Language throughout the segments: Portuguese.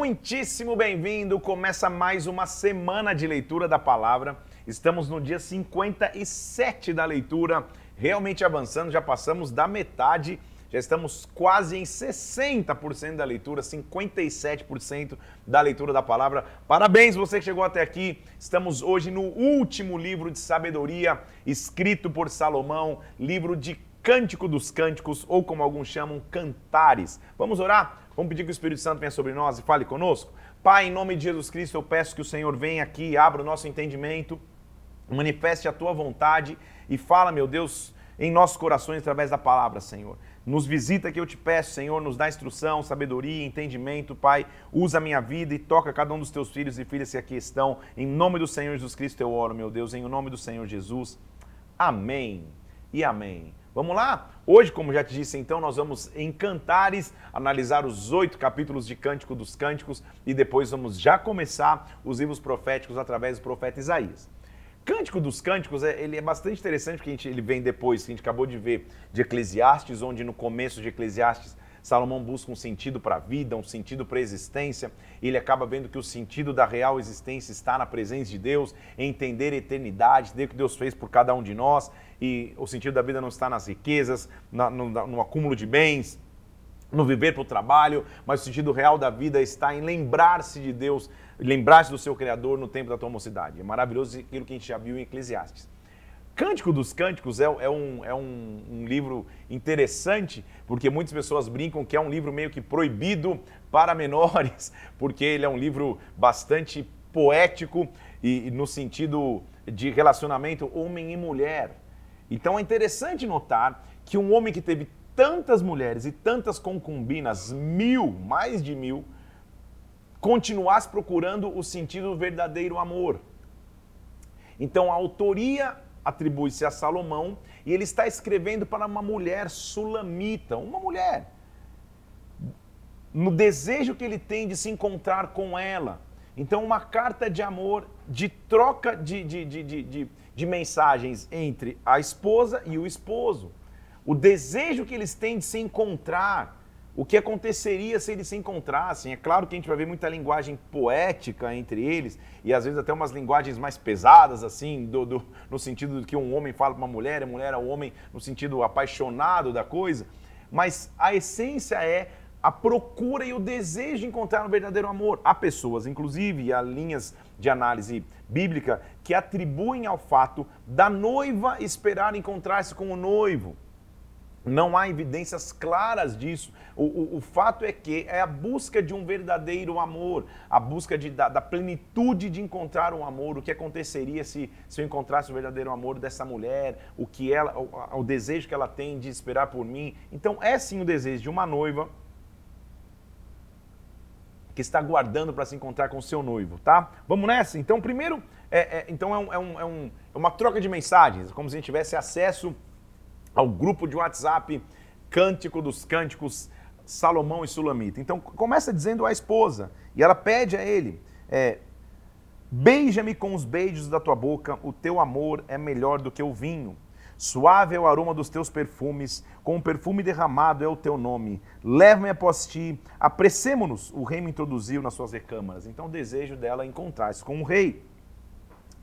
muitíssimo bem-vindo. Começa mais uma semana de leitura da palavra. Estamos no dia 57 da leitura, realmente avançando, já passamos da metade, já estamos quase em 60% da leitura, 57% da leitura da palavra. Parabéns você que chegou até aqui. Estamos hoje no último livro de sabedoria escrito por Salomão, livro de Cântico dos Cânticos, ou como alguns chamam, Cantares. Vamos orar? Vamos pedir que o Espírito Santo venha sobre nós e fale conosco? Pai, em nome de Jesus Cristo, eu peço que o Senhor venha aqui, abra o nosso entendimento, manifeste a tua vontade e fala, meu Deus, em nossos corações através da palavra, Senhor. Nos visita que eu te peço, Senhor, nos dá instrução, sabedoria, entendimento, Pai. Usa a minha vida e toca cada um dos teus filhos e filhas que aqui estão. Em nome do Senhor Jesus Cristo eu oro, meu Deus, em nome do Senhor Jesus. Amém e amém. Vamos lá? Hoje, como já te disse, então, nós vamos em Cantares analisar os oito capítulos de Cântico dos Cânticos e depois vamos já começar os livros proféticos através do profeta Isaías. Cântico dos Cânticos, é, ele é bastante interessante porque gente, ele vem depois, que a gente acabou de ver, de Eclesiastes, onde no começo de Eclesiastes Salomão busca um sentido para a vida, um sentido para a existência. Ele acaba vendo que o sentido da real existência está na presença de Deus, entender a eternidade, entender o que Deus fez por cada um de nós. E o sentido da vida não está nas riquezas, na, no, no acúmulo de bens, no viver para o trabalho, mas o sentido real da vida está em lembrar-se de Deus, lembrar-se do seu Criador no tempo da tua mocidade. É maravilhoso aquilo que a gente já viu em Eclesiastes. Cântico dos Cânticos é, é, um, é um, um, livro interessante, porque muitas pessoas brincam que é um livro meio que proibido para menores, porque ele é um livro bastante poético e, e no sentido de relacionamento homem e mulher. Então é interessante notar que um homem que teve tantas mulheres e tantas concubinas, mil, mais de mil, continuasse procurando o sentido do verdadeiro amor. Então a autoria atribui-se a Salomão e ele está escrevendo para uma mulher sulamita, uma mulher, no desejo que ele tem de se encontrar com ela. Então, uma carta de amor, de troca de, de, de, de, de mensagens entre a esposa e o esposo. O desejo que eles têm de se encontrar o que aconteceria se eles se encontrassem. É claro que a gente vai ver muita linguagem poética entre eles, e às vezes até umas linguagens mais pesadas, assim, do, do no sentido que um homem fala para uma mulher, a mulher é o homem no sentido apaixonado da coisa. Mas a essência é a procura e o desejo de encontrar um verdadeiro amor. Há pessoas, inclusive, há linhas de análise bíblica que atribuem ao fato da noiva esperar encontrar-se com o noivo. Não há evidências claras disso. O, o, o, fato é que é a busca de um verdadeiro amor, a busca de, da, da, plenitude de encontrar um amor. O que aconteceria se, se eu encontrasse o verdadeiro amor dessa mulher? O que ela, o, o desejo que ela tem de esperar por mim? Então é sim o desejo de uma noiva que está guardando para se encontrar com seu noivo, tá? Vamos nessa? Então, primeiro, é, é então é, um, é, um, é, um, é uma troca de mensagens, como se a gente tivesse acesso ao grupo de WhatsApp Cântico dos Cânticos Salomão e Sulamita. Então começa dizendo à esposa, e ela pede a ele: é, Beija-me com os beijos da tua boca, o teu amor é melhor do que o vinho. Suave é o aroma dos teus perfumes, com o perfume derramado é o teu nome. Leva-me após ti, apressemo-nos. O rei me introduziu nas suas recâmaras. Então o desejo dela é encontrar-se com o rei.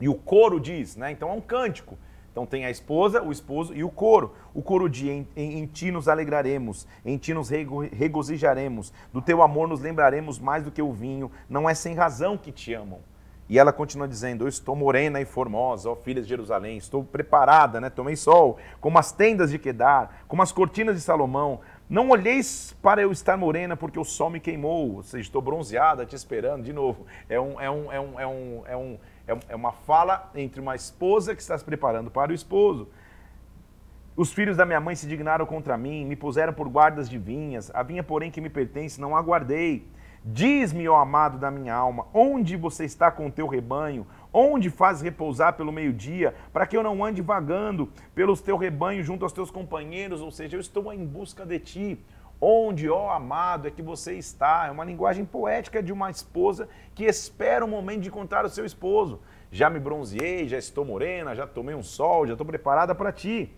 E o coro diz, né? Então é um cântico. Então tem a esposa, o esposo e o coro. O coro diz: em, em, em, ti nos alegraremos, em ti nos rego, regozijaremos, do teu amor nos lembraremos mais do que o vinho, não é sem razão que te amam. E ela continua dizendo: Eu estou morena e formosa, ó filhas de Jerusalém, estou preparada, né? Tomei sol, como as tendas de Quedar, como as cortinas de Salomão. Não olheis para eu estar morena, porque o sol me queimou, ou seja, estou bronzeada te esperando. De novo, é um, é um, é um, é um, é um é, é uma fala entre uma esposa que está se preparando para o esposo. Os filhos da minha mãe se dignaram contra mim, me puseram por guardas de vinhas, a vinha, porém, que me pertence, não aguardei. Diz-me, ó amado da minha alma, onde você está com o teu rebanho? Onde faz repousar pelo meio-dia, para que eu não ande vagando pelos teu rebanho junto aos teus companheiros? Ou seja, eu estou em busca de ti. Onde, ó amado, é que você está? É uma linguagem poética de uma esposa que espera o momento de encontrar o seu esposo. Já me bronzeei, já estou morena, já tomei um sol, já estou preparada para ti.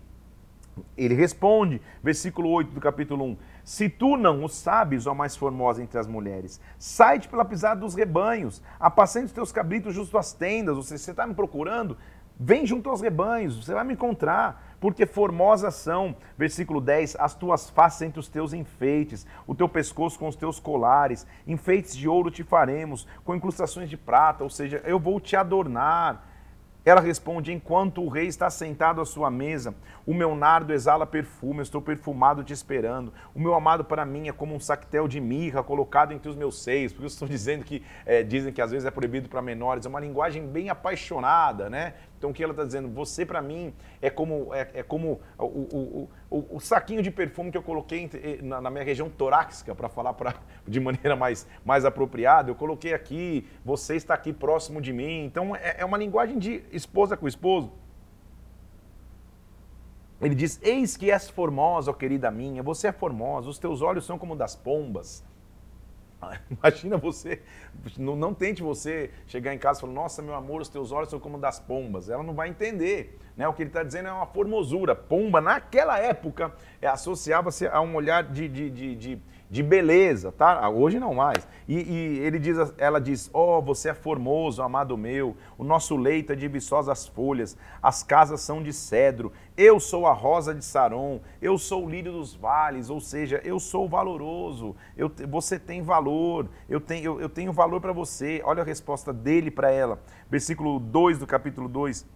Ele responde, versículo 8 do capítulo 1: Se tu não o sabes, ó mais formosa entre as mulheres, sai-te pela pisada dos rebanhos, apacente os teus cabritos junto às tendas. Ou seja, você está me procurando? Vem junto aos rebanhos, você vai me encontrar, porque formosas são, versículo 10, as tuas faces entre os teus enfeites, o teu pescoço com os teus colares, enfeites de ouro te faremos, com incrustações de prata, ou seja, eu vou te adornar. Ela responde: Enquanto o rei está sentado à sua mesa, o meu nardo exala perfume, eu estou perfumado te esperando. O meu amado para mim é como um sactel de mirra colocado entre os meus seios. Por isso estou dizendo que é, dizem que às vezes é proibido para menores. É uma linguagem bem apaixonada, né? Então o que ela está dizendo? Você para mim é como, é, é como o, o, o, o, saquinho de perfume que eu coloquei eh, na, na minha região torácica, para falar pra, de maneira mais, mais apropriada. Eu coloquei aqui, você está aqui próximo de mim. Então é, é uma linguagem de esposa com esposo. Ele diz: Eis que és formosa, ó querida minha, você é formosa, os teus olhos são como das pombas. Imagina você, não, não, tente você chegar em casa e falar, nossa, meu amor, os teus olhos são como das pombas. Ela não vai entender. Né? O que ele está dizendo é uma formosura. Pomba, naquela época, é, associava-se a um olhar de, de, de, de de beleza, tá? Ah, hoje não mais. E, e, ele diz, ela diz: Oh, você é formoso, amado meu. O nosso leito é de viçosas folhas. As casas são de cedro. Eu sou a rosa de Saron. Eu sou o lírio dos vales. Ou seja, eu sou valoroso. Eu, você tem valor. Eu tenho, eu, eu tenho valor para você. Olha a resposta dele para ela. Versículo 2 do capítulo 2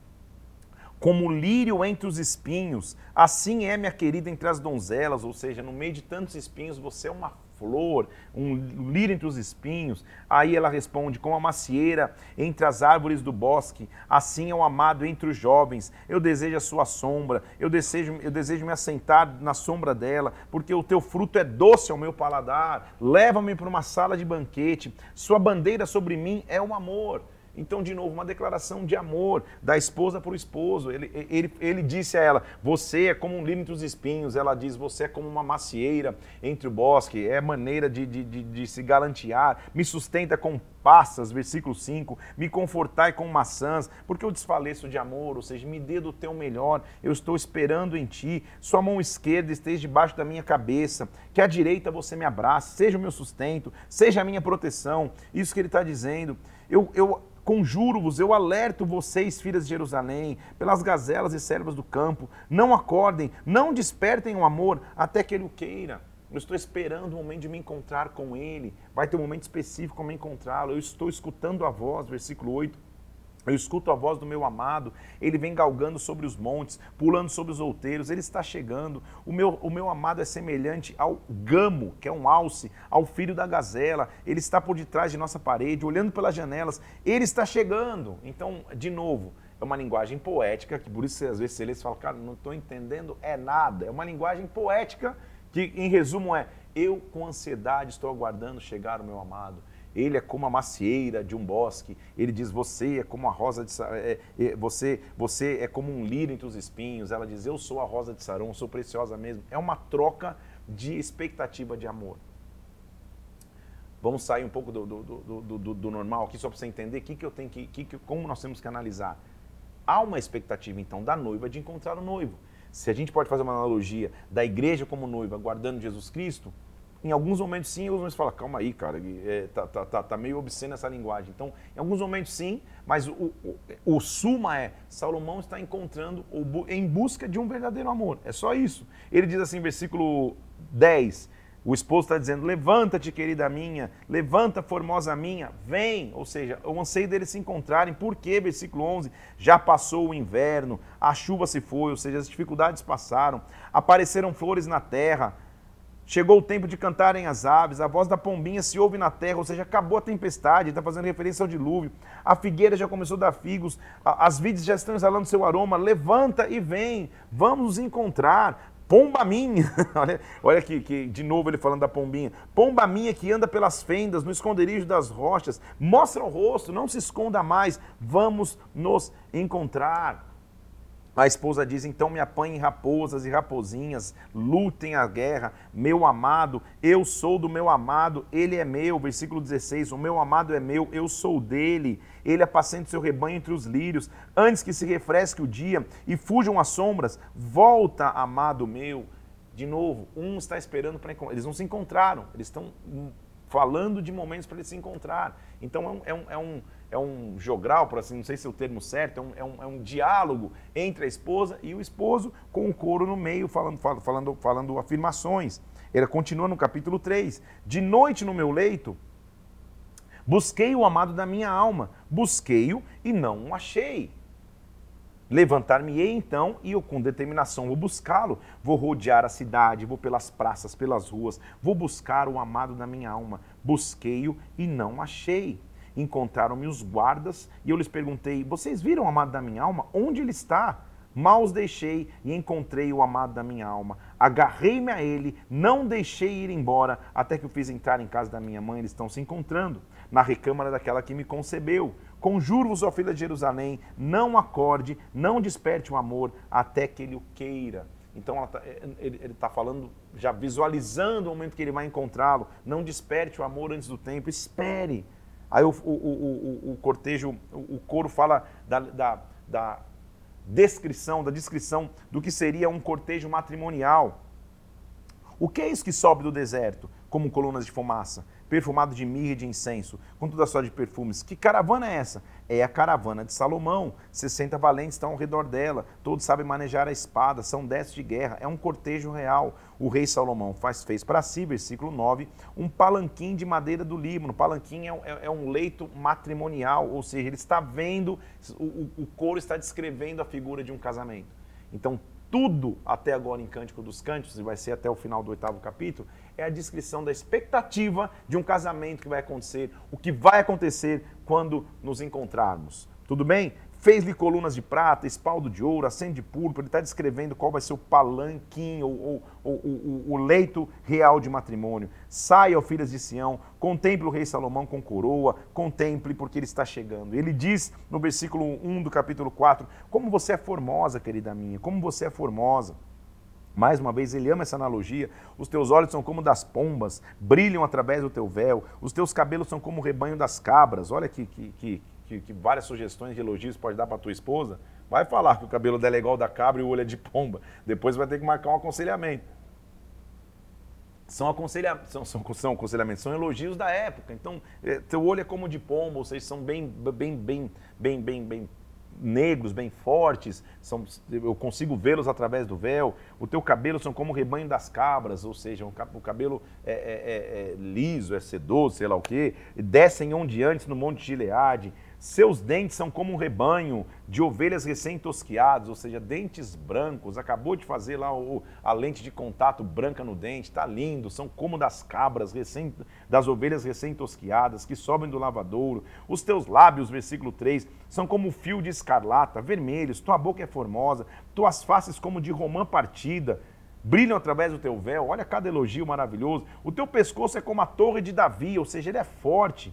como lírio entre os espinhos, assim é minha querida entre as donzelas, ou seja, no meio de tantos espinhos, você é uma flor, um lírio entre os espinhos. Aí ela responde: como a macieira entre as árvores do bosque, assim é o amado entre os jovens. Eu desejo a sua sombra, eu desejo, eu desejo me assentar na sombra dela, porque o teu fruto é doce ao meu paladar. Leva-me para uma sala de banquete, sua bandeira sobre mim é o um amor. Então, de novo, uma declaração de amor da esposa para o esposo. Ele, ele, ele disse a ela: Você é como um lírio entre os espinhos. Ela diz: Você é como uma macieira entre o bosque. É maneira de, de, de, de se galantear. Me sustenta com passas, versículo 5. Me confortai com maçãs, porque eu desfaleço de amor. Ou seja, me dê do teu melhor. Eu estou esperando em ti. Sua mão esquerda esteja debaixo da minha cabeça. Que a direita você me abrace. Seja o meu sustento. Seja a minha proteção. Isso que ele está dizendo. Eu. eu Conjuro-vos, eu alerto vocês, filhas de Jerusalém, pelas gazelas e servas do campo. Não acordem, não despertem o amor até que ele o queira. Eu estou esperando o momento de me encontrar com ele. Vai ter um momento específico para me encontrá-lo. Eu estou escutando a voz, versículo 8. Eu escuto a voz do meu amado, ele vem galgando sobre os montes, pulando sobre os outeiros, ele está chegando. O meu, o meu amado é semelhante ao gamo, que é um alce, ao filho da gazela. Ele está por detrás de nossa parede, olhando pelas janelas. Ele está chegando. Então, de novo, é uma linguagem poética, que por isso às vezes você lê e fala, cara, não estou entendendo, é nada. É uma linguagem poética que, em resumo, é: eu com ansiedade estou aguardando chegar o meu amado ele é como a macieira de um bosque. Ele diz: Você é como a rosa de é, é, você, você é como um lírio entre os espinhos. Ela diz: Eu sou a rosa de Saron, sou preciosa mesmo. É uma troca de expectativa de amor. Vamos sair um pouco do, do, do, do, do normal aqui, só para você entender que que eu tenho que, que, como nós temos que analisar. Há uma expectativa, então, da noiva de encontrar o noivo. Se a gente pode fazer uma analogia da igreja como noiva guardando Jesus Cristo, em alguns momentos sim, em alguns momentos fala, calma aí, cara, é, tá, tá, tá, tá, meio obscena essa linguagem. Então, em alguns momentos sim, mas o, o, o suma é, Salomão está encontrando em busca de um verdadeiro amor. É só isso. Ele diz assim, versículo 10, o esposo está dizendo, levanta-te, querida minha, levanta, formosa minha, vem. Ou seja, o anseio deles se encontrarem, porque, versículo 11, já passou o inverno, a chuva se foi, ou seja, as dificuldades passaram, apareceram flores na terra, Chegou o tempo de cantarem as aves, a voz da pombinha se ouve na terra, ou seja, acabou a tempestade, está fazendo referência ao dilúvio. A figueira já começou a dar figos, as vides já estão exalando seu aroma. Levanta e vem, vamos nos encontrar. Pomba minha, olha, olha aqui, que, de novo ele falando da pombinha. Pomba minha que anda pelas fendas, no esconderijo das rochas, mostra o rosto, não se esconda mais, vamos nos encontrar. A esposa diz: Então me apanhem raposas e rapozinhas, lutem a guerra, meu amado, eu sou do meu amado, ele é meu. Versículo 16: O meu amado é meu, eu sou dele. Ele apacenta seu rebanho entre os lírios. Antes que se refresque o dia e fujam as sombras, volta, amado meu. De novo, um está esperando para. Eles não se encontraram, eles estão falando de momentos para eles se encontrar. Então é um, é um, é um é um jogral, por assim, não sei se é o termo certo, é um, é um, é um diálogo entre a esposa e o esposo, com o coro no meio, falando, falando, falando afirmações. Ele continua no capítulo 3. De noite no meu leito, busquei o amado da minha alma, busquei-o e não o achei. Levantar-me-ei então e eu com determinação vou buscá-lo. Vou rodear a cidade, vou pelas praças, pelas ruas, vou buscar o amado da minha alma. Busquei-o e não achei encontraram-me os guardas e eu lhes perguntei: Vocês viram o amado da minha alma? Onde ele está? Mal os deixei e encontrei o amado da minha alma. Agarrei-me a ele, não deixei ir embora, até que o fiz entrar em casa da minha mãe. Eles estão se encontrando na recâmara daquela que me concebeu. Conjuro-vos, ó filha de Jerusalém, não acorde, não desperte o amor, até que ele o queira. Então tá, ele está falando, já visualizando o momento que ele vai encontrá-lo. Não desperte o amor antes do tempo, espere. Aí o, o, o, o cortejo, o, coro fala da, da, da descrição, da descrição do que seria um cortejo matrimonial. O que é isso que sobe do deserto, como colunas de fumaça? Perfumado de mirra e de incenso, com toda sorte de perfumes. Que caravana é essa? É a caravana de Salomão. 60 valentes estão ao redor dela, todos sabem manejar a espada, são dez de guerra, é um cortejo real. O rei Salomão faz, fez para si, versículo 9, um palanquim de madeira do Líbano. Palanquim é, é, é um leito matrimonial, ou seja, ele está vendo, o, o, o coro está descrevendo a figura de um casamento. Então, tudo até agora em Cântico dos Cânticos, e vai ser até o final do oitavo capítulo, é a descrição da expectativa de um casamento que vai acontecer, o que vai acontecer quando nos encontrarmos. Tudo bem? Fez-lhe colunas de prata, espaldo de ouro, acende de púrpura, ele está descrevendo qual vai ser o palanquim ou, o leito real de matrimônio. Saia, ó filhas de Sião, contemple o rei Salomão com coroa, contemple porque ele está chegando. Ele diz no versículo 1 do capítulo 4, como você é formosa, querida minha, como você é formosa. Mais uma vez, ele ama essa analogia. Os teus olhos são como das pombas, brilham através do teu véu. Os teus cabelos são como o rebanho das cabras. Olha que, que, que, que, várias sugestões de elogios pode dar para tua esposa. Vai falar que o cabelo dela é igual da cabra e o olho é de pomba. Depois vai ter que marcar um aconselhamento. São, aconselha... são, são, são aconselhamentos, são elogios da época. Então, é, teu olho é como de pomba, ou seja, são bem, bem, bem, bem, bem, bem negros, bem fortes, são, eu consigo vê-los através do véu. O teu cabelo são como o rebanho das cabras, ou seja, o cabelo é, é, é, é liso, é sedoso, sei lá o quê. Descem ondeantes no monte de Gileade. Seus dentes são como um rebanho de ovelhas recém-tosquiadas, ou seja, dentes brancos. Acabou de fazer lá o, a lente de contato branca no dente, está lindo. São como das cabras, recém, das ovelhas recém-tosquiadas, que sobem do lavadouro. Os teus lábios, versículo 3, são como fio de escarlata, vermelhos. Tua boca é formosa, tuas faces como de romã partida brilham através do teu véu. Olha cada elogio maravilhoso. O teu pescoço é como a torre de Davi, ou seja, ele é forte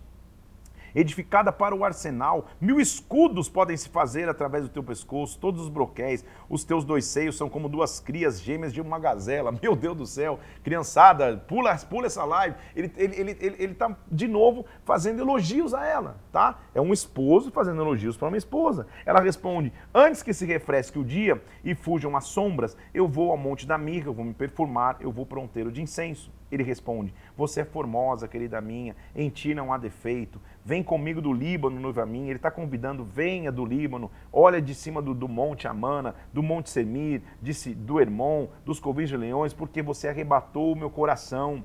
edificada para o arsenal. Mil escudos podem se fazer através do teu pescoço, todos os broquéis. Os teus dois seios são como duas crias gêmeas de uma gazela. Meu Deus do céu, criançada, pula, pula essa live. Ele ele, ele, ele, ele tá, de novo fazendo elogios a ela, tá? É um esposo fazendo elogios para uma esposa. Ela responde: Antes que se refresque o dia e fujam as sombras, eu vou ao monte da mirra, eu vou me perfumar, eu vou pronteiro de incenso. Ele responde: Você é formosa, querida minha, em ti não há defeito. Vem comigo do Líbano, noiva minha. Ele está convidando: venha do Líbano, olha de cima do, do monte Amana, do monte Semir, de, do Hermon, dos covis de leões, porque você arrebatou o meu coração.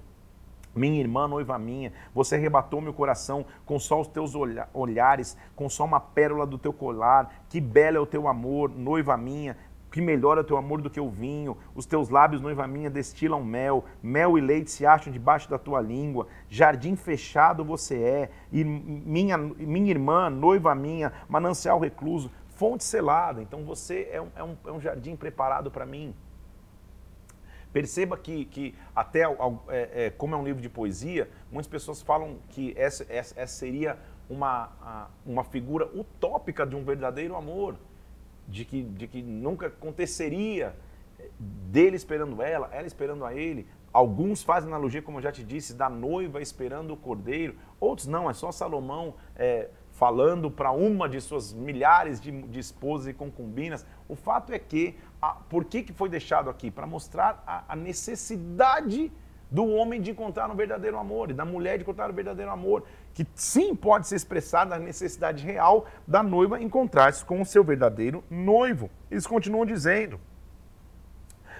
Minha irmã, noiva minha, você arrebatou meu coração com só os teus olhares, com só uma pérola do teu colar. Que belo é o teu amor, noiva minha que melhora o teu amor do que o vinho, os teus lábios, noiva minha, destilam mel, mel e leite se acham debaixo da tua língua, jardim fechado você é, e minha, minha irmã, noiva minha, manancial recluso, fonte selada, então você é um, é um, é um jardim preparado para mim. Perceba que, que até, é, é, como é um livro de poesia, muitas pessoas falam que essa, essa, essa seria uma, uma figura utópica de um verdadeiro amor. De que, de que nunca aconteceria dele esperando ela, ela esperando a ele. Alguns fazem analogia, como eu já te disse, da noiva esperando o cordeiro. Outros não, é só Salomão é, falando para uma de suas milhares de, de, esposas e concubinas. O fato é que, a, por que, que foi deixado aqui? Para mostrar a, a necessidade do homem de encontrar um verdadeiro amor e da mulher de encontrar um verdadeiro amor, que sim pode ser expressada a necessidade real da noiva encontrar-se com o seu verdadeiro noivo. Eles continuam dizendo.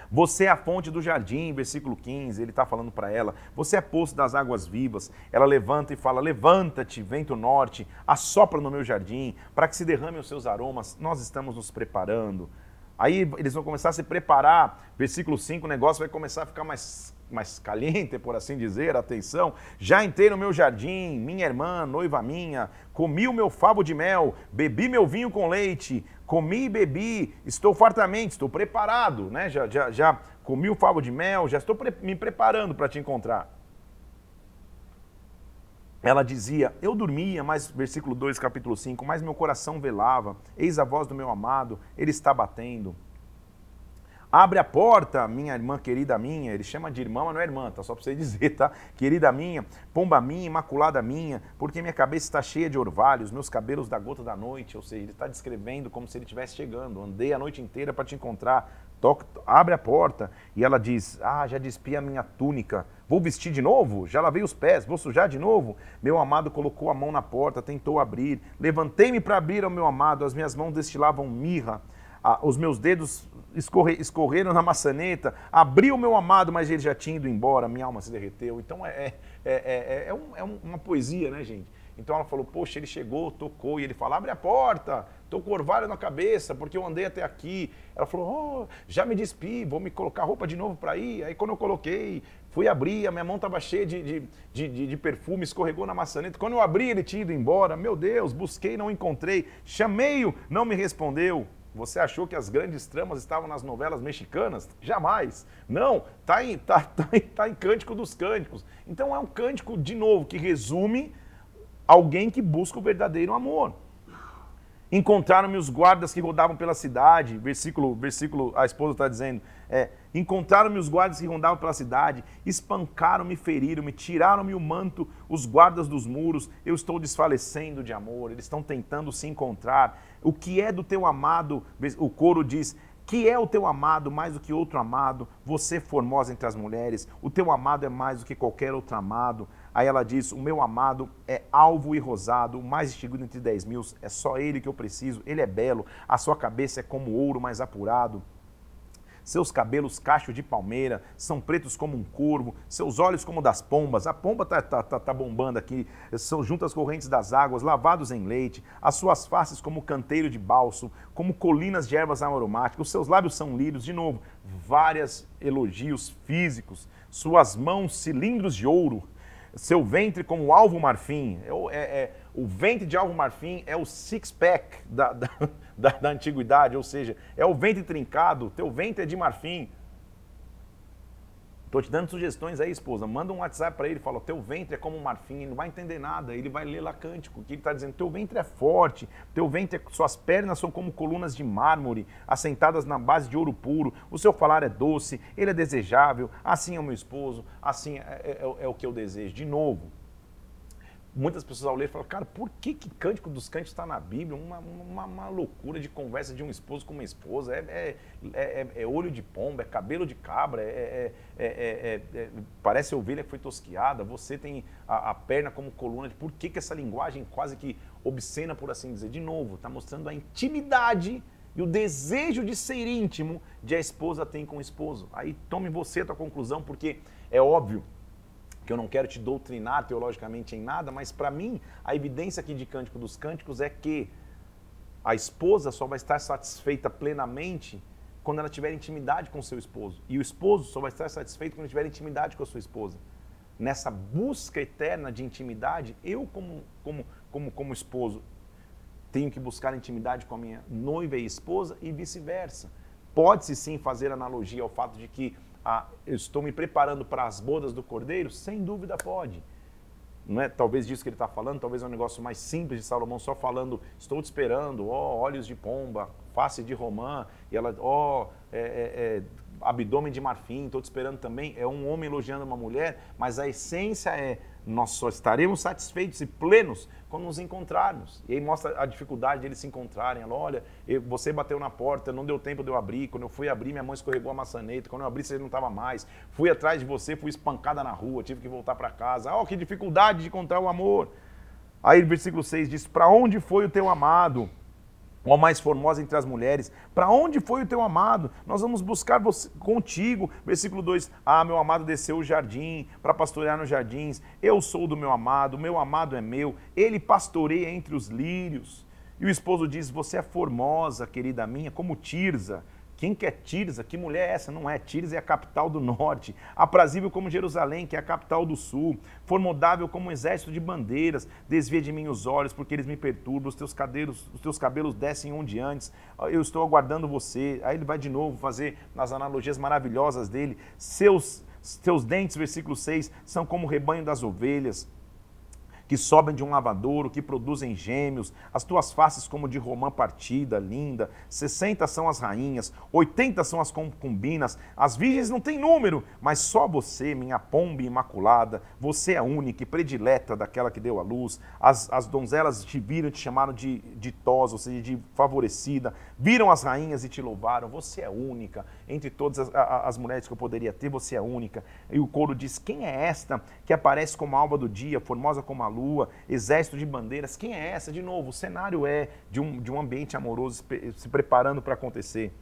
Você é a fonte do jardim, versículo 15, ele está falando para ela. Você é poço das águas vivas. Ela levanta e fala: Levanta-te, vento norte, assopra no meu jardim, para que se derrame os seus aromas. Nós estamos nos preparando. Aí eles vão começar a se preparar. Versículo 5, o negócio vai começar a ficar mais mais caliente, por assim dizer, atenção. Já entrei no meu jardim, minha irmã, noiva minha, comi o meu favo de mel, bebi meu vinho com leite, comi e bebi, estou fartamente, estou preparado, né? Já, já, já comi o favo de mel, já estou pre me preparando para te encontrar. Ela dizia: Eu dormia, mas, versículo 2, capítulo 5, mas meu coração velava, eis a voz do meu amado, ele está batendo. Abre a porta, minha irmã querida minha, ele chama de irmã, mas não é irmã, tá? Só para você dizer, tá? Querida minha, pomba minha, imaculada minha, porque minha cabeça está cheia de orvalhos, meus cabelos da gota da noite, ou seja, ele está descrevendo como se ele estivesse chegando. Andei a noite inteira para te encontrar. Toca, abre a porta e ela diz: Ah, já despi a minha túnica. Vou vestir de novo? Já lavei os pés, vou sujar de novo? Meu amado colocou a mão na porta, tentou abrir. Levantei-me para abrir ao meu amado, as minhas mãos destilavam mirra ah, os meus dedos escorre, escorreram na maçaneta, abri o meu amado, mas ele já tinha ido embora, minha alma se derreteu. Então é, é, é, é, um, é uma poesia, né, gente? Então ela falou, poxa, ele chegou, tocou, e ele fala, abre a porta, tô com orvalho na cabeça, porque eu andei até aqui. Ela falou, oh, já me despi, vou me colocar roupa de novo para ir. Aí quando eu coloquei, fui abrir, a minha mão estava cheia de, de, de, de, perfume, escorregou na maçaneta. Quando eu abri, ele tinha ido embora. Meu Deus, busquei, não encontrei. Chamei-o, não me respondeu. Você achou que as grandes tramas estavam nas novelas mexicanas? Jamais. Não, está em, tá, tá, tá em Cântico dos Cânticos. Então é um cântico, de novo, que resume alguém que busca o verdadeiro amor. Encontraram-me os guardas que rodavam pela cidade, versículo, versículo a esposa está dizendo, é, encontraram-me os guardas que rondavam pela cidade, espancaram-me, feriram-me, tiraram-me o manto, os guardas dos muros, eu estou desfalecendo de amor, eles estão tentando se encontrar. O que é do teu amado, o coro diz, que é o teu amado mais do que outro amado, você formosa entre as mulheres, o teu amado é mais do que qualquer outro amado. Aí ela diz: O meu amado é alvo e rosado, o mais distinguido entre dez mil, é só ele que eu preciso, ele é belo, a sua cabeça é como ouro mais apurado. Seus cabelos cachos de palmeira, são pretos como um corvo, seus olhos como das pombas. A pomba está tá, tá, tá bombando aqui, são juntas correntes das águas, lavados em leite. As suas faces como canteiro de balso, como colinas de ervas aromáticas. Os seus lábios são lírios, de novo, vários elogios físicos. Suas mãos cilindros de ouro, seu ventre como alvo marfim. É, é, é, o ventre de alvo marfim é o six-pack da, da, da, da, antiguidade, ou seja, é o ventre trincado, teu ventre é de marfim. Estou te dando sugestões aí, esposa. Manda um WhatsApp para ele, fala: teu ventre é como um marfim, ele não vai entender nada. Ele vai ler lá cântico, que ele está dizendo: teu ventre é forte, teu ventre, é, suas pernas são como colunas de mármore, assentadas na base de ouro puro. O seu falar é doce, ele é desejável. Assim é o meu esposo, assim é, é, é o que eu desejo. De novo, muitas pessoas ao ler falam, cara, por que, que Cântico dos Cânticos está na Bíblia? Uma, uma, uma, loucura de conversa de um esposo com uma esposa. É, é, é, é olho de pomba, é cabelo de cabra, é, é, parece ovelha que foi tosquiada, você tem a, a, perna como coluna. Por que, que essa linguagem quase que obscena, por assim dizer? De novo, está mostrando a intimidade e o desejo de ser íntimo de a esposa tem com o esposo. Aí tome você a tua conclusão, porque é óbvio que eu não quero te doutrinar teologicamente em nada, mas para mim a evidência aqui de Cântico dos Cânticos é que a esposa só vai estar satisfeita plenamente quando ela tiver intimidade com seu esposo. E o esposo só vai estar satisfeito quando tiver intimidade com a sua esposa. Nessa busca eterna de intimidade, eu como, como, como, como esposo tenho que buscar intimidade com a minha noiva e esposa e vice-versa. Pode-se sim fazer analogia ao fato de que ah, eu estou me preparando para as bodas do cordeiro? Sem dúvida pode. Não é talvez disso que ele está falando, talvez é um negócio mais simples de Salomão, só falando, estou te esperando, ó, olhos de pomba, face de romã, e ela, ó, oh, é, é, abdômen de marfim, estou te esperando também. É um homem elogiando uma mulher, mas a essência é nós só estaremos satisfeitos e plenos quando nos encontrarmos. E aí mostra a dificuldade de eles se encontrarem. Ela, olha, você bateu na porta, não deu tempo de eu abrir. Quando eu fui abrir, minha mãe escorregou a maçaneta. Quando eu abri, você não estava mais. Fui atrás de você, fui espancada na rua, tive que voltar para casa. Oh, que dificuldade de encontrar o amor. Aí, versículo 6 diz: Para onde foi o teu amado? Ó mais formosa entre as mulheres, para onde foi o teu amado? Nós vamos buscar você, contigo. Versículo 2: Ah, meu amado desceu o jardim para pastorear nos jardins. Eu sou do meu amado, meu amado é meu. Ele pastoreia entre os lírios. E o esposo diz: Você é formosa, querida minha, como Tirza. Quem quer Tirza? Que mulher é essa? Não é. Tirza é a capital do norte. Aprazível como Jerusalém, que é a capital do sul. Formodável como um exército de bandeiras. Desvia de mim os olhos, porque eles me perturbam. Os teus, cadelos, os teus cabelos descem onde antes. Eu estou aguardando você. Aí ele vai de novo fazer nas analogias maravilhosas dele. Seus, seus dentes, versículo 6, são como o rebanho das ovelhas que sobem de um lavadouro, que produzem gêmeos, as tuas faces como de romã partida, linda, 60 são as rainhas, 80 são as concubinas, as virgens não têm número, mas só você, minha pomba imaculada, você é única e predileta daquela que deu a luz, as, as donzelas te viram e te chamaram de ditosa, ou seja, de favorecida, viram as rainhas e te louvaram, você é única, entre todas as, as mulheres que eu poderia ter, você é única, e o coro diz, quem é esta que aparece como a alva do dia, formosa como a lua, exército de bandeiras. Quem é essa? De novo, o cenário é de um, de um ambiente amoroso se preparando para acontecer.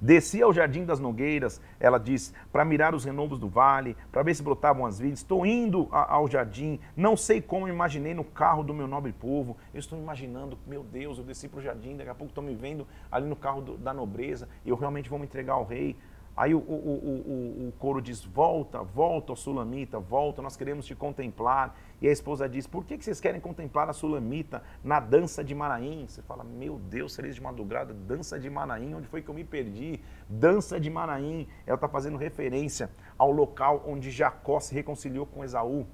Desci ao jardim das nogueiras, ela diz, para mirar os renovos do vale, para ver se brotavam as vidas. Estou indo a, ao jardim, não sei como imaginei no carro do meu nobre povo. Eu estou imaginando, meu Deus, eu desci para o jardim, daqui a pouco estou me vendo ali no carro do, da nobreza, e eu realmente vou me entregar ao rei. Aí o, o, o, o, coro diz: Volta, volta, Sulamita, volta, nós queremos te contemplar. E a esposa diz: Por que, vocês querem contemplar a Sulamita na dança de Manaim? Você fala: Meu Deus, sereis de madrugada, dança de Manaim, onde foi que eu me perdi? Dança de Manaim. Ela está fazendo referência ao local onde Jacó se reconciliou com Esaú.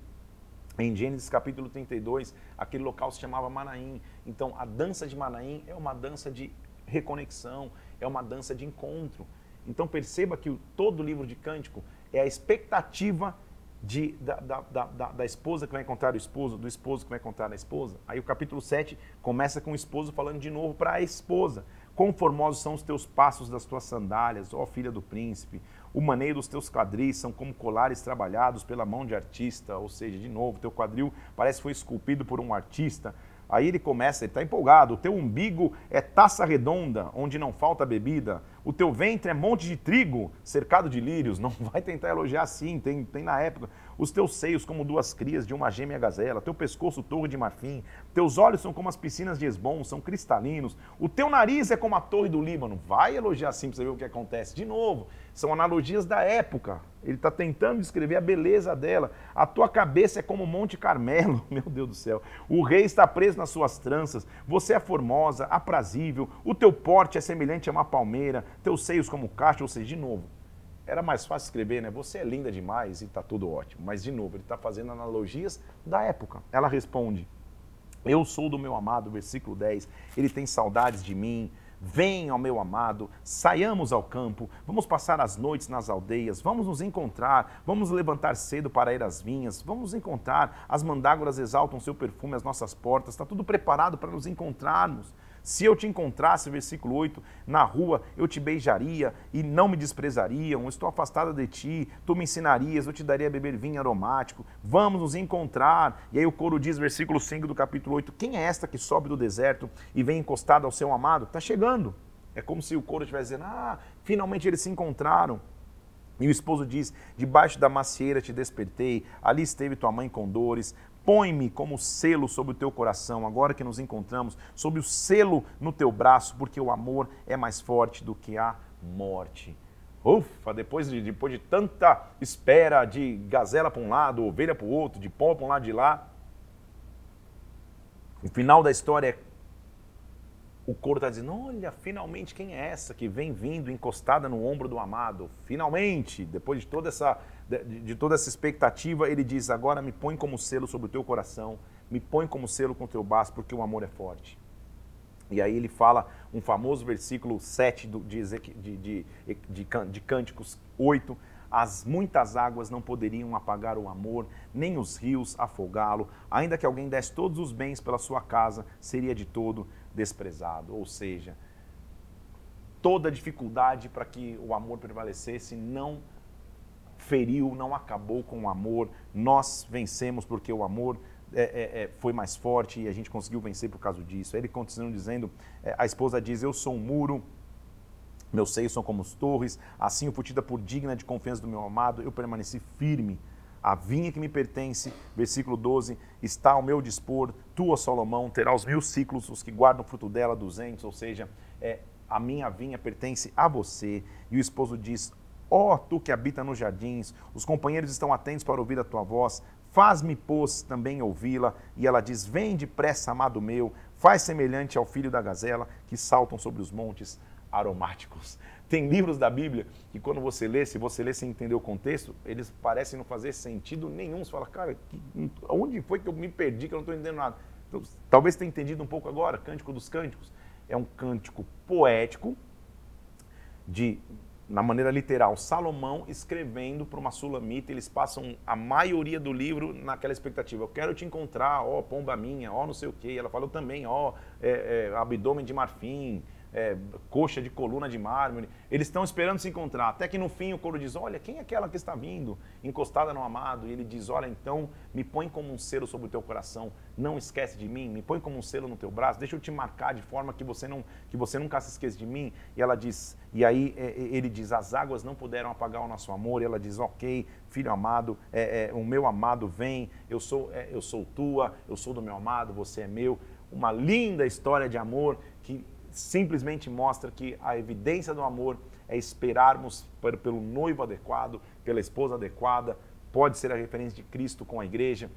Em Gênesis capítulo 32, aquele local se chamava Manaim. Então, a dança de Manaim é uma dança de reconexão, é uma dança de encontro. Então perceba que todo o livro de Cântico é a expectativa de, da, da, da, da, esposa que vai encontrar o esposo, do esposo que vai encontrar a esposa. Aí o capítulo 7 começa com o esposo falando de novo para a esposa. Quão formosos são os teus passos das tuas sandálias, ó filha do príncipe. O maneio dos teus quadris são como colares trabalhados pela mão de artista. Ou seja, de novo, teu quadril parece que foi esculpido por um artista. Aí ele começa, ele está empolgado. O teu umbigo é taça redonda, onde não falta bebida. O teu ventre é monte de trigo, cercado de lírios. Não vai tentar elogiar assim, tem, tem na época. Os teus seios como duas crias de uma gêmea gazela. Teu pescoço torre de marfim. Teus olhos são como as piscinas de Esbom, são cristalinos. O teu nariz é como a torre do Líbano. Vai elogiar assim para você ver o que acontece. De novo, são analogias da época. Ele está tentando descrever a beleza dela. A tua cabeça é como o Monte Carmelo, meu Deus do céu. O rei está preso nas suas tranças. Você é formosa, aprazível. O teu porte é semelhante a uma palmeira. Teus seios como caixa, ou seja, de novo. Era mais fácil escrever, né? Você é linda demais e está tudo ótimo. Mas, de novo, ele está fazendo analogias da época. Ela responde: Eu sou do meu amado, versículo 10. Ele tem saudades de mim Vem, ó meu amado, saiamos ao campo, vamos passar as noites nas aldeias, vamos nos encontrar, vamos levantar cedo para ir às vinhas, vamos nos encontrar. As mandágoras exaltam seu perfume às nossas portas, está tudo preparado para nos encontrarmos. Se eu te encontrasse, versículo 8, na rua, eu te beijaria e não me desprezariam. Estou afastada de ti, tu me ensinarias, eu te daria a beber vinho aromático. Vamos nos encontrar. E aí o coro diz, versículo 5 do capítulo 8: Quem é esta que sobe do deserto e vem encostada ao seu amado? Está chegando. É como se o coro estivesse dizendo: Ah, finalmente eles se encontraram. E o esposo diz: Debaixo da macieira te despertei, ali esteve tua mãe com dores, Põe-me como selo sobre o teu coração, agora que nos encontramos, sob o selo no teu braço, porque o amor é mais forte do que a morte. Ufa, depois de, depois de tanta espera de gazela para um lado, ovelha para o outro, de pão para um lado de lá, o final da história é o coro está dizendo: olha, finalmente quem é essa que vem vindo encostada no ombro do amado? Finalmente, depois de toda essa, de, de toda essa expectativa, ele diz: agora me põe como selo sobre o teu coração, me põe como selo com o teu braço, porque o amor é forte. E aí ele fala um famoso versículo 7 do, de, de, de, de, de Cânticos 8, as muitas águas não poderiam apagar o amor, nem os rios afogá-lo. Ainda que alguém desse todos os bens pela sua casa, seria de todo desprezado. Ou seja, toda dificuldade para que o amor prevalecesse não feriu, não acabou com o amor. Nós vencemos porque o amor é, é, é, foi mais forte e a gente conseguiu vencer por causa disso. Ele continua dizendo: é, a esposa diz, Eu sou um muro meus seios são como as torres, assim tida por digna de confiança do meu amado, eu permaneci firme. A vinha que me pertence, versículo 12, está ao meu dispor, tu, ó Salomão, terá os mil ciclos, os que guardam o fruto dela, duzentos, ou seja, é, a minha vinha pertence a você. E o esposo diz, ó oh, tu que habita nos jardins, os companheiros estão atentos para ouvir a tua voz, faz-me, pois, também ouvi-la. E ela diz, vem depressa, amado meu, faz semelhante ao filho da gazela, que saltam sobre os montes aromáticos. Tem livros da Bíblia que quando você lê, se você lê sem entender o contexto, eles parecem não fazer sentido nenhum. Você fala, cara, que, onde foi que eu me perdi que eu não estou entendendo nada? Então, talvez tenha entendido um pouco agora, Cântico dos Cânticos. É um cântico poético de na maneira literal, Salomão escrevendo para uma sulamita, eles passam a maioria do livro naquela expectativa. Eu quero te encontrar, ó, pomba minha, ó, não sei o quê. Ela falou também, ó, é, é, abdômen de marfim, é, coxa de coluna de mármore. Eles estão esperando se encontrar. Até que no fim o coro diz: Olha, quem é aquela que está vindo, encostada no amado? E ele diz: Olha, então me põe como um selo sobre o teu coração. Não esquece de mim. Me põe como um selo no teu braço. Deixa eu te marcar de forma que você não que você nunca se esqueça de mim. E ela diz: E aí é, é, ele diz: As águas não puderam apagar o nosso amor. E ela diz: Ok, filho amado, é, é, o meu amado vem. Eu sou é, eu sou tua. Eu sou do meu amado. Você é meu. Uma linda história de amor simplesmente mostra que a evidência do amor é esperarmos pelo noivo adequado, pela esposa adequada. Pode ser a referência de Cristo com a igreja,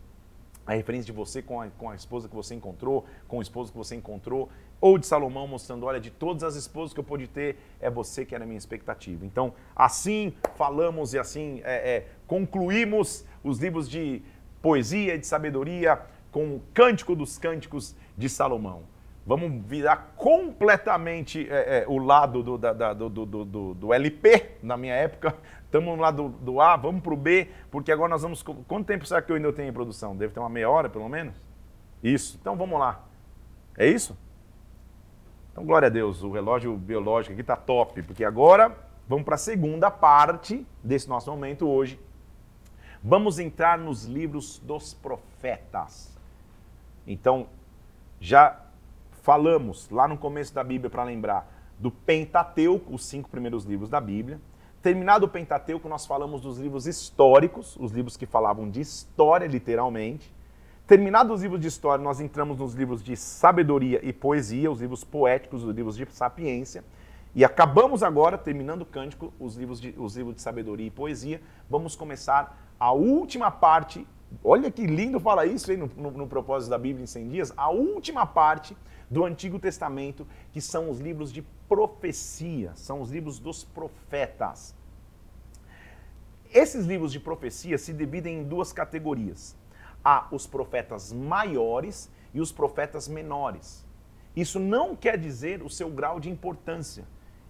a referência de você com a, com a esposa que você encontrou, com o esposo que você encontrou, ou de Salomão mostrando, olha, de todas as esposas que eu pude ter, é você que era a minha expectativa. Então, assim falamos e assim é, é, concluímos os livros de poesia e de sabedoria com o Cântico dos Cânticos de Salomão. Vamos virar completamente é, é, o lado do, da, da, do, do, do, LP, na minha época. Estamos no lado do A, vamos para o B, porque agora nós vamos. Quanto tempo será que eu ainda tenho em produção? Deve ter uma meia hora, pelo menos? Isso. Então vamos lá. É isso? Então, glória a Deus, o relógio biológico aqui está top, porque agora vamos para a segunda parte desse nosso momento hoje. Vamos entrar nos livros dos profetas. Então, já Falamos lá no começo da Bíblia, para lembrar, do Pentateuco, os cinco primeiros livros da Bíblia. Terminado o Pentateuco, nós falamos dos livros históricos, os livros que falavam de história, literalmente. Terminados os livros de história, nós entramos nos livros de sabedoria e poesia, os livros poéticos, os livros de sapiência. E acabamos agora, terminando o cântico, os livros de, os livros de sabedoria e poesia. Vamos começar a última parte. Olha que lindo falar isso aí no, no, no propósito da Bíblia em 100 dias. A última parte do Antigo Testamento, que são os livros de profecia, são os livros dos profetas. Esses livros de profecia se dividem em duas categorias. Há os profetas maiores e os profetas menores. Isso não quer dizer o seu grau de importância.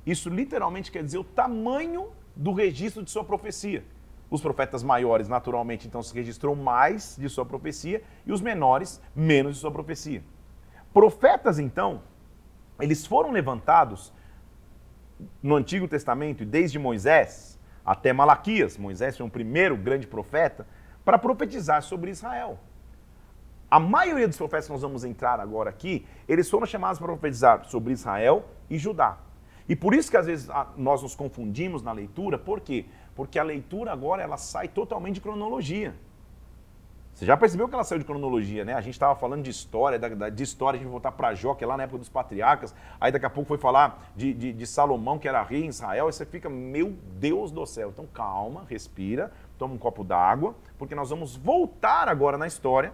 Isso literalmente quer dizer o tamanho do registro de sua profecia. Os profetas maiores, naturalmente, então se registrou mais de sua profecia e os menores, menos de sua profecia. Profetas, então, eles foram levantados no Antigo Testamento, desde Moisés até Malaquias, Moisés foi o primeiro grande profeta, para profetizar sobre Israel. A maioria dos profetas que nós vamos entrar agora aqui, eles foram chamados para profetizar sobre Israel e Judá. E por isso que às vezes nós nos confundimos na leitura, por quê? Porque a leitura agora ela sai totalmente de cronologia. Você já percebeu que ela saiu de cronologia, né? A gente estava falando de história, de história, a gente voltar para Jó, que é lá na época dos patriarcas, aí daqui a pouco foi falar de, de, de Salomão, que era rei em Israel, e você fica, meu Deus do céu. Então calma, respira, toma um copo d'água, porque nós vamos voltar agora na história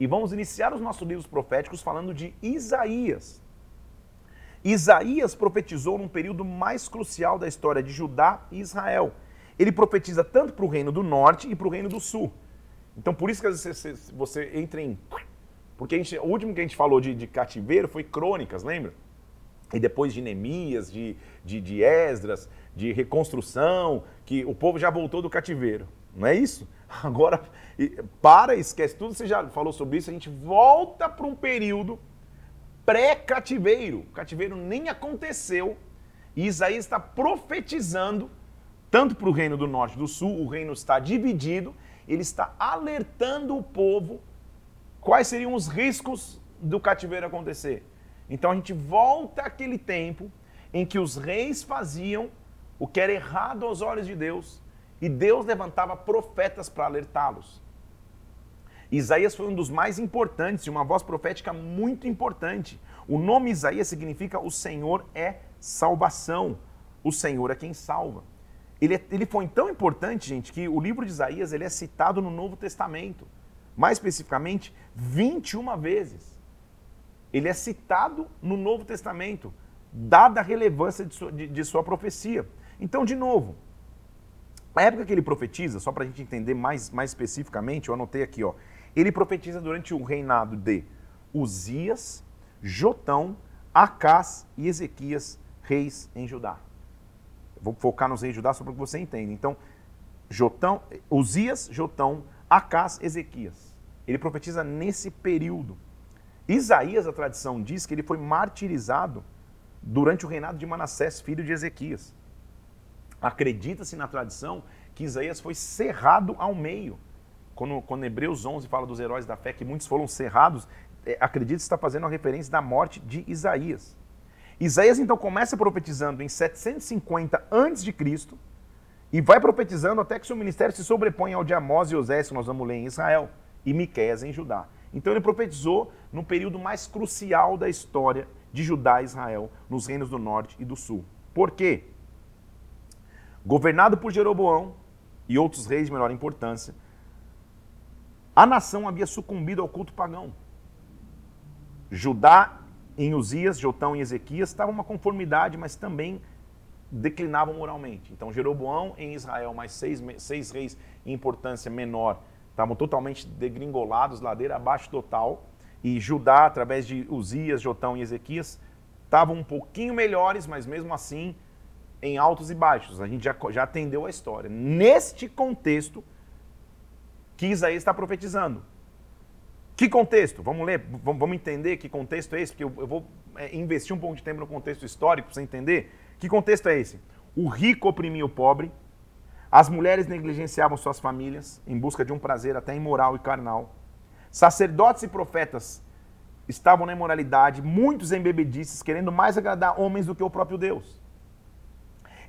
e vamos iniciar os nossos livros proféticos falando de Isaías. Isaías profetizou num período mais crucial da história de Judá e Israel ele profetiza tanto para o reino do norte e para o reino do sul. Então, por isso que às vezes você, você entra em Porque gente, o último que a gente falou de, de cativeiro foi crônicas, lembra? E depois de Neemias, de, de, de Esdras, de reconstrução, que o povo já voltou do cativeiro. Não é isso? Agora, para, esquece tudo, você já falou sobre isso, a gente volta para um período pré-cativeiro. O cativeiro nem aconteceu. E Isaías está profetizando, tanto para o reino do norte e do sul, o reino está dividido, ele está alertando o povo quais seriam os riscos do cativeiro acontecer. Então a gente volta àquele tempo em que os reis faziam o que era errado aos olhos de Deus e Deus levantava profetas para alertá-los. Isaías foi um dos mais importantes e uma voz profética muito importante. O nome Isaías significa o Senhor é salvação. O Senhor é quem salva. Ele, é, ele foi tão importante, gente, que o livro de Isaías ele é citado no Novo Testamento. Mais especificamente, 21 vezes. Ele é citado no Novo Testamento, dada a relevância de sua, de, de sua profecia. Então, de novo, a época que ele profetiza, só para a gente entender mais, mais especificamente, eu anotei aqui, ó, ele profetiza durante o reinado de Uzias, Jotão, Acás e Ezequias, reis em Judá. Vou focar nos reis de Judá só para que você entenda. Então, Jotão, Uzias, Jotão, Acás, Ezequias. Ele profetiza nesse período. Isaías, a tradição diz que ele foi martirizado durante o reinado de Manassés, filho de Ezequias. Acredita-se na tradição que Isaías foi cerrado ao meio. Quando, quando Hebreus 11 fala dos heróis da fé, que muitos foram cerrados, é, acredita-se está fazendo a referência da morte de Isaías. Isaías então começa profetizando em 750 a.C. e vai profetizando até que seu ministério se sobrepõe ao de Amós e Osés, que nós vamos ler em Israel, e Miqueias em Judá. Então ele profetizou no período mais crucial da história de Judá e Israel, nos reinos do norte e do sul. Por quê? governado por Jeroboão e outros reis de menor importância, a nação havia sucumbido ao culto pagão. Judá em Uzias, Jotão e Ezequias estavam uma conformidade, mas também declinavam moralmente. Então Jeroboão em Israel, mais seis, seis reis em importância menor, estavam totalmente degringolados, ladeira abaixo total. E Judá, através de Uzias, Jotão e Ezequias, estavam um pouquinho melhores, mas mesmo assim em altos e baixos. A gente já, já atendeu a história. Neste contexto que Isaías está profetizando. Que contexto? Vamos ler, vamos entender que contexto é esse, porque eu, vou é, investir um pouco de tempo no contexto histórico para você entender. Que contexto é esse? O rico oprimia o pobre, as mulheres negligenciavam suas famílias em busca de um prazer até imoral e carnal. Sacerdotes e profetas estavam na imoralidade, muitos em bebedices, querendo mais agradar homens do que o próprio Deus.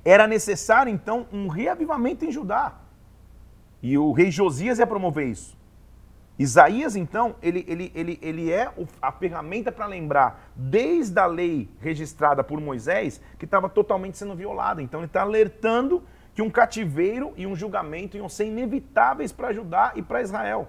Era necessário, então, um reavivamento em Judá. E o rei Josias ia promover isso. Isaías, então, ele, ele, ele, ele é a ferramenta para lembrar, desde a lei registrada por Moisés, que estava totalmente sendo violada. Então, ele está alertando que um cativeiro e um julgamento iam ser inevitáveis para Judá e para Israel.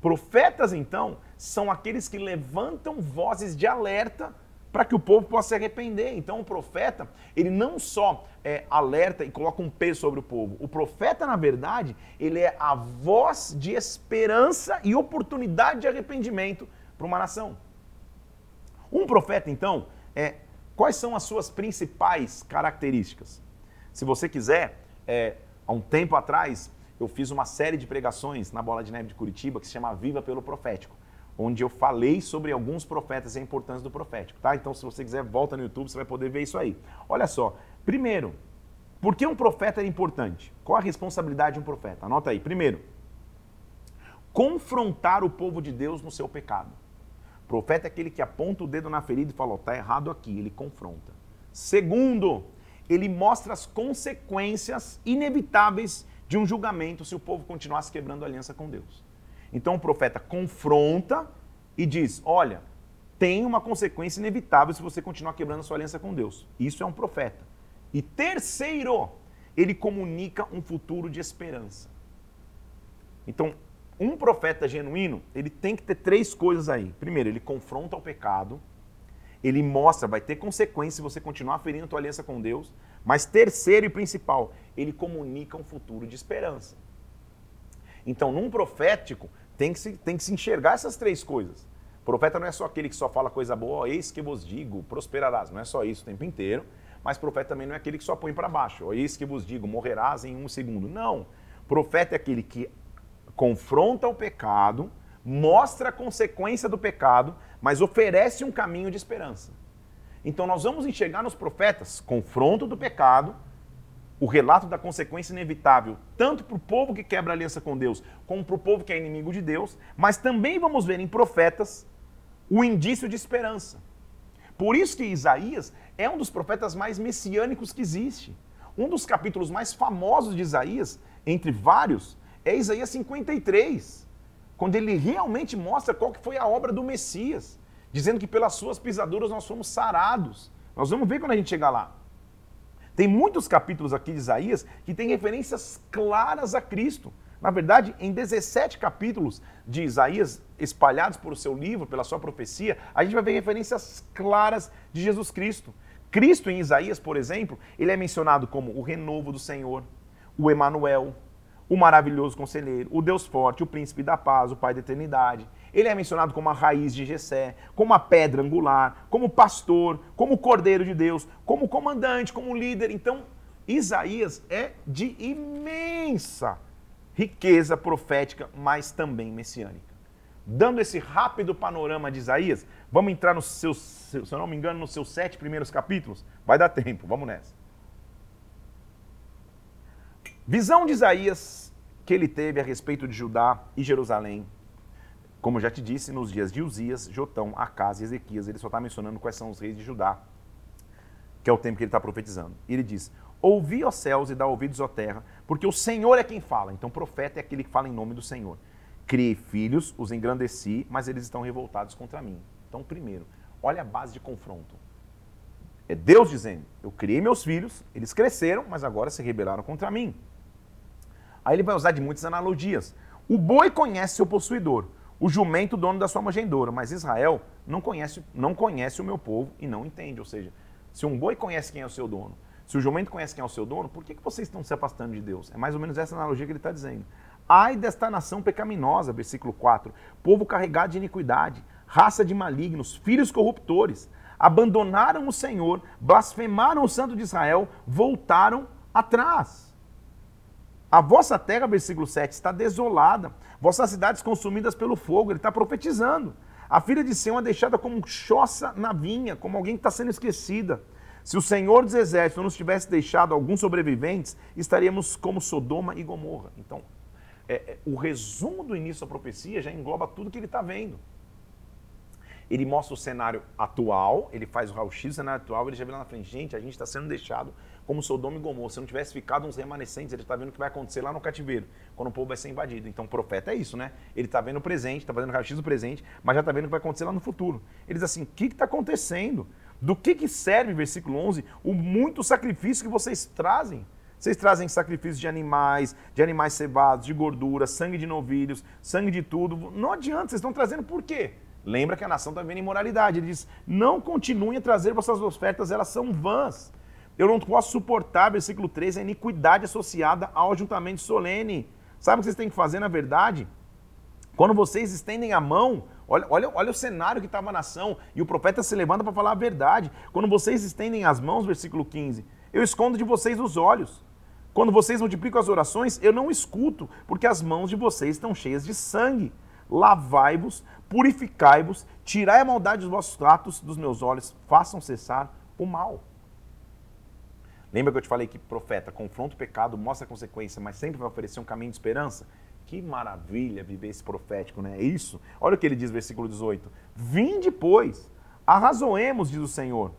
Profetas, então, são aqueles que levantam vozes de alerta para que o povo possa se arrepender. Então o profeta, ele não só é, alerta e coloca um peso sobre o povo. O profeta, na verdade, ele é a voz de esperança e oportunidade de arrependimento para uma nação. Um profeta, então, é quais são as suas principais características? Se você quiser, é, há um tempo atrás, eu fiz uma série de pregações na Bola de Neve de Curitiba que se chama Viva pelo Profético onde eu falei sobre alguns profetas e a importância do profético, tá? Então, se você quiser, volta no YouTube, você vai poder ver isso aí. Olha só, primeiro, por que um profeta é importante? Qual a responsabilidade de um profeta? Anota aí. Primeiro, confrontar o povo de Deus no seu pecado. O profeta é aquele que aponta o dedo na ferida e fala, está oh, errado aqui, ele confronta. Segundo, ele mostra as consequências inevitáveis de um julgamento se o povo continuasse quebrando aliança com Deus. Então o profeta confronta e diz: olha, tem uma consequência inevitável se você continuar quebrando a sua aliança com Deus. Isso é um profeta. E terceiro, ele comunica um futuro de esperança. Então, um profeta genuíno, ele tem que ter três coisas aí. Primeiro, ele confronta o pecado, ele mostra, vai ter consequência se você continuar ferindo a tua aliança com Deus, mas terceiro e principal, ele comunica um futuro de esperança. Então, num profético, tem que se, tem que se enxergar essas três coisas. Profeta não é só aquele que só fala coisa boa, eis que vos digo, prosperarás. Não é só isso o tempo inteiro. Mas profeta também não é aquele que só põe para baixo. Eis que vos digo, morrerás em um segundo. Não. Profeta é aquele que confronta o pecado, mostra a consequência do pecado, mas oferece um caminho de esperança. Então nós vamos enxergar nos profetas confronto do pecado, o relato da consequência inevitável, tanto para o povo que quebra aliança com Deus, como para o povo que é inimigo de Deus, mas também vamos ver em profetas o indício de esperança. Por isso que Isaías é um dos profetas mais messiânicos que existe. Um dos capítulos mais famosos de Isaías, entre vários, é Isaías 53, quando ele realmente mostra qual que foi a obra do Messias, dizendo que pelas suas pisaduras nós fomos sarados. Nós vamos ver quando a gente chegar lá. Tem muitos capítulos aqui de Isaías que têm referências claras a Cristo. Na verdade, em 17 capítulos de Isaías, espalhados por seu livro, pela sua profecia, a gente vai ver referências claras de Jesus Cristo. Cristo em Isaías, por exemplo, ele é mencionado como o renovo do Senhor, o Emanuel, o maravilhoso conselheiro, o Deus forte, o príncipe da paz, o pai da eternidade. Ele é mencionado como a raiz de Jessé, como a pedra angular, como pastor, como cordeiro de Deus, como comandante, como líder. Então, Isaías é de imensa riqueza profética, mas também messiânica. Dando esse rápido panorama de Isaías, vamos entrar nos seus, se eu não me engano, nos seus sete primeiros capítulos? Vai dar tempo, vamos nessa. Visão de Isaías que ele teve a respeito de Judá e Jerusalém. Como já te disse, nos dias de Uzias, Jotão, Acas e Ezequias, ele só está mencionando quais são os reis de Judá, que é o tempo que ele está profetizando. E ele diz: Ouvi, ó céus, e dá ouvidos, ó terra, porque o Senhor é quem fala. Então, profeta é aquele que fala em nome do Senhor. Criei filhos, os engrandeci, mas eles estão revoltados contra mim. Então, primeiro, olha a base de confronto. É Deus dizendo: Eu criei meus filhos, eles cresceram, mas agora se rebelaram contra mim. Aí ele vai usar de muitas analogias. O boi conhece seu possuidor, o jumento dono da sua manjedoura, mas Israel não conhece, não conhece o meu povo e não entende. Ou seja, se um boi conhece quem é o seu dono, se o jumento conhece quem é o seu dono, por que, que vocês estão se afastando de Deus? É mais ou menos essa analogia que ele está dizendo. Ai desta nação pecaminosa, versículo 4, povo carregado de iniquidade, raça de malignos, filhos corruptores, abandonaram o Senhor, blasfemaram o Santo de Israel, voltaram atrás. A vossa terra, versículo 7, está desolada, vossas cidades consumidas pelo fogo. Ele está profetizando. A filha de Sião é deixada como choça na vinha, como alguém que está sendo esquecida. Se o Senhor dos Exércitos não nos tivesse deixado alguns sobreviventes, estaríamos como Sodoma e Gomorra. Então, é, é, o resumo do início da profecia já engloba tudo que ele está vendo. Ele mostra o cenário atual, ele faz o raio-x do cenário atual, ele já vê lá na frente, gente, a gente está sendo deixado como Sodoma e Gomorra. Se não tivesse ficado uns remanescentes, ele está vendo o que vai acontecer lá no cativeiro, quando o povo vai ser invadido. Então o profeta é isso, né? Ele está vendo o presente, está fazendo raio-x do presente, mas já está vendo o que vai acontecer lá no futuro. Ele diz assim: o que está acontecendo? Do que, que serve, versículo 11, o muito sacrifício que vocês trazem? Vocês trazem sacrifícios de animais, de animais cevados, de gordura, sangue de novilhos, sangue de tudo. Não adianta, vocês estão trazendo por quê? Lembra que a nação está vendo imoralidade. Ele diz: não continuem a trazer vossas ofertas, elas são vãs. Eu não posso suportar, versículo 13, a iniquidade associada ao ajuntamento solene. Sabe o que vocês têm que fazer, na verdade? Quando vocês estendem a mão, olha, olha, olha o cenário que estava a nação, e o profeta se levanta para falar a verdade. Quando vocês estendem as mãos, versículo 15, eu escondo de vocês os olhos. Quando vocês multiplicam as orações, eu não escuto, porque as mãos de vocês estão cheias de sangue. Lavai-vos, purificai-vos, tirai a maldade dos vossos atos dos meus olhos, façam cessar o mal. Lembra que eu te falei que profeta confronta o pecado, mostra a consequência, mas sempre vai oferecer um caminho de esperança? Que maravilha viver esse profético, né? É isso. Olha o que ele diz, versículo 18. Vim depois, arrazoemos, diz o Senhor.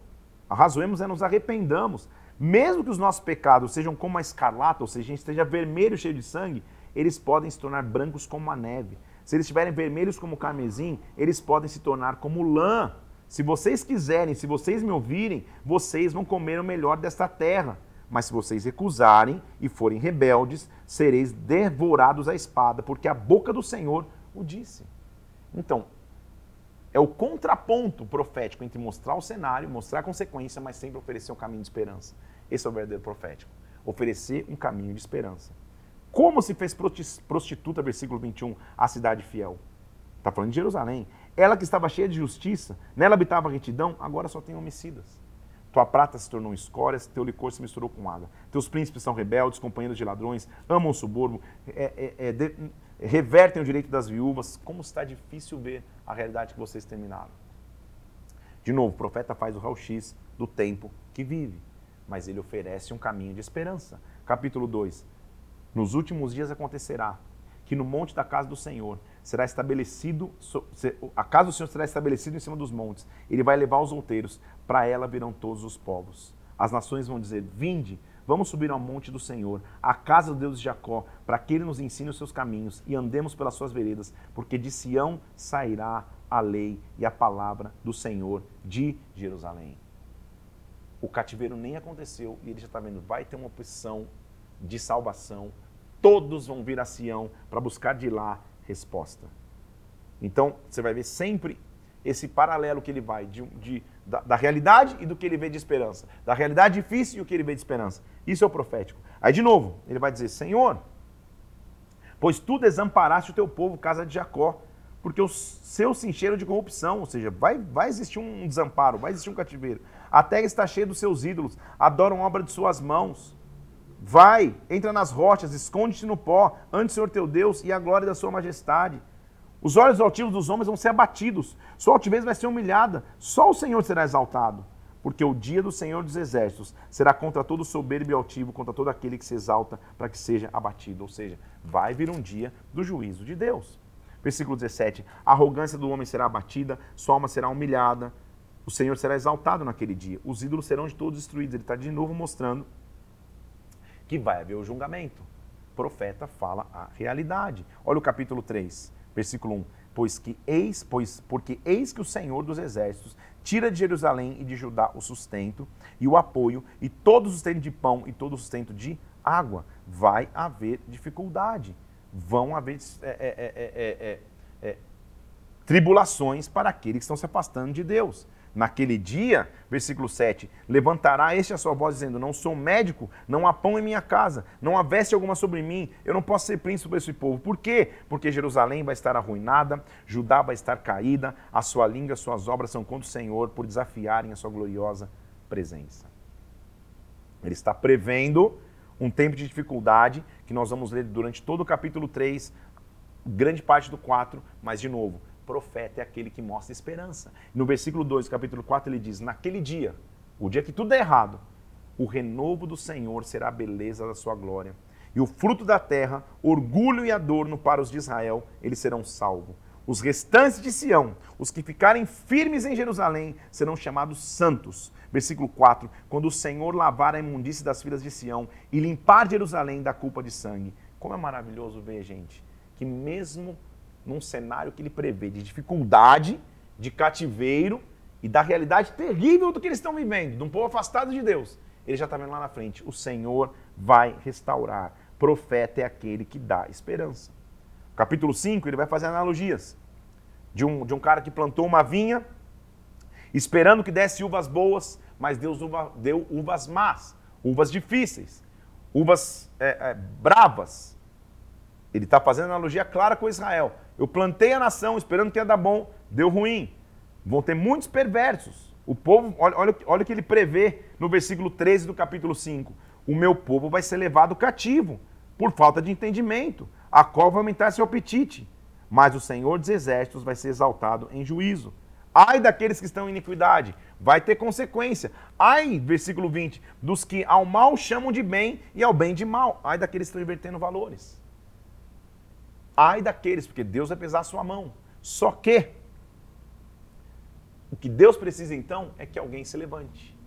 Arrazoemos é nos arrependamos. Mesmo que os nossos pecados sejam como a escarlata, ou seja, esteja vermelho, cheio de sangue, eles podem se tornar brancos como a neve. Se eles estiverem vermelhos como o carmesim, eles podem se tornar como lã. Se vocês quiserem, se vocês me ouvirem, vocês vão comer o melhor desta terra. Mas se vocês recusarem e forem rebeldes, sereis devorados à espada, porque a boca do Senhor o disse. Então, é o contraponto profético entre mostrar o cenário, mostrar a consequência, mas sempre oferecer um caminho de esperança. Esse é o verdadeiro profético. Oferecer um caminho de esperança. Como se fez prostituta, versículo 21, a cidade fiel? Está falando de Jerusalém Ela que estava cheia de justiça, nela habitava retidão, agora só tem homicidas. Tua prata se tornou escórias, teu licor se misturou com água. Teus príncipes são rebeldes, companheiros de ladrões, amam o suborno, é, é, é, de, revertem o direito das viúvas. Como está difícil ver a realidade que vocês terminaram. De novo, o profeta faz o raio-x do tempo que vive, mas ele oferece um caminho de esperança. Capítulo 2. Nos últimos dias acontecerá que no monte da casa do Senhor será estabelecido, a casa do Senhor será estabelecida em cima dos montes. Ele vai levar os outeiros, para ela virão todos os povos. As nações vão dizer: Vinde, vamos subir ao monte do Senhor, à casa do Deus de Jacó, para que ele nos ensine os seus caminhos e andemos pelas suas veredas, porque de Sião sairá a lei e a palavra do Senhor de Jerusalém. O cativeiro nem aconteceu e ele já está vendo, vai ter uma opção de salvação. Todos vão vir a Sião para buscar de lá resposta. Então, você vai ver sempre esse paralelo que ele vai de, de da, da, realidade e do que ele vê de esperança. Da realidade difícil e o que ele vê de esperança. Isso é o profético. Aí, de novo, ele vai dizer: Senhor, pois tu desamparaste o teu povo, casa de Jacó, porque os seus se encheram de corrupção, ou seja, vai, vai existir um desamparo, vai existir um cativeiro. A terra está cheia dos seus ídolos, adoram obra de suas mãos. Vai, entra nas rochas, esconde-te no pó, ante o Senhor teu Deus e a glória da sua majestade. Os olhos altivos dos homens vão ser abatidos, sua altivez vai ser humilhada, só o Senhor será exaltado. Porque o dia do Senhor dos Exércitos será contra todo soberbo e altivo, contra todo aquele que se exalta para que seja abatido. Ou seja, vai vir um dia do juízo de Deus. Versículo 17: A arrogância do homem será abatida, sua alma será humilhada, o Senhor será exaltado naquele dia, os ídolos serão de todos destruídos. Ele está de novo mostrando que vai haver o julgamento. O profeta fala a realidade. Olha o capítulo 3, versículo 1. Pois que eis, pois, porque eis que o Senhor dos exércitos tira de Jerusalém e de Judá o sustento e o apoio, e todo o sustento de pão e todo o sustento de água. Vai haver dificuldade. Vão haver é, é, é, tribulações para aqueles que estão se afastando de Deus. Naquele dia, versículo 7, levantará este a sua voz, dizendo: Não sou médico, não há pão em minha casa, não há veste alguma sobre mim, eu não posso ser príncipe sobre esse povo. Por quê? Porque Jerusalém vai estar arruinada, Judá vai estar caída, a sua língua, as suas obras são contra o Senhor, por desafiarem a sua gloriosa presença. Ele está prevendo um tempo de dificuldade que nós vamos ler durante todo o capítulo 3, grande parte do 4, mas de novo, profeta é aquele que mostra esperança. No versículo 2 capítulo 4 ele diz: Naquele dia, o dia que tudo é errado, o renovo do Senhor será a beleza da sua glória. E o fruto da terra, orgulho e adorno para os de Israel, eles serão salvos. Os restantes de Sião, os que ficarem firmes em Jerusalém, serão chamados santos. Versículo 4: Quando o Senhor lavar a imundície das filhas de Sião e limpar Jerusalém da culpa de sangue. Como é maravilhoso ver, gente, que mesmo num cenário que ele prevê de dificuldade, de cativeiro e da realidade terrível do que eles estão vivendo, de um povo afastado de Deus. Ele já está vendo lá na frente: o Senhor vai restaurar. Profeta é aquele que dá esperança. Capítulo 5, ele vai fazer analogias de um, de um cara que plantou uma vinha, esperando que desse uvas boas, mas Deus uva, deu uvas más, uvas difíceis, uvas é, é, bravas. Ele está fazendo analogia clara com Israel. Eu plantei a nação esperando que ia dar bom, deu ruim. Vão ter muitos perversos. O povo, olha, olha, olha o que ele prevê no versículo 13 do capítulo 5. O meu povo vai ser levado cativo por falta de entendimento, a qual vai aumentar seu apetite. Mas o Senhor dos Exércitos vai ser exaltado em juízo. Ai daqueles que estão em iniquidade, vai ter consequência. Ai, versículo 20, dos que ao mal chamam de bem e ao bem de mal. Ai daqueles que estão invertendo valores. Ai daqueles, porque Deus vai pesar a sua mão. Só que o que Deus precisa então é que alguém se levante.